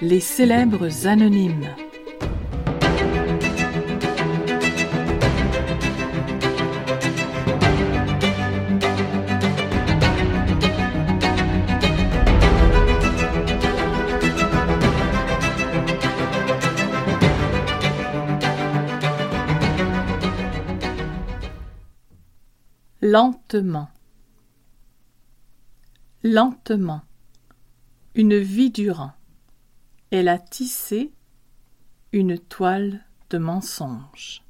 Les célèbres anonymes. Lentement. Lentement. Une vie durant. Elle a tissé une toile de mensonges.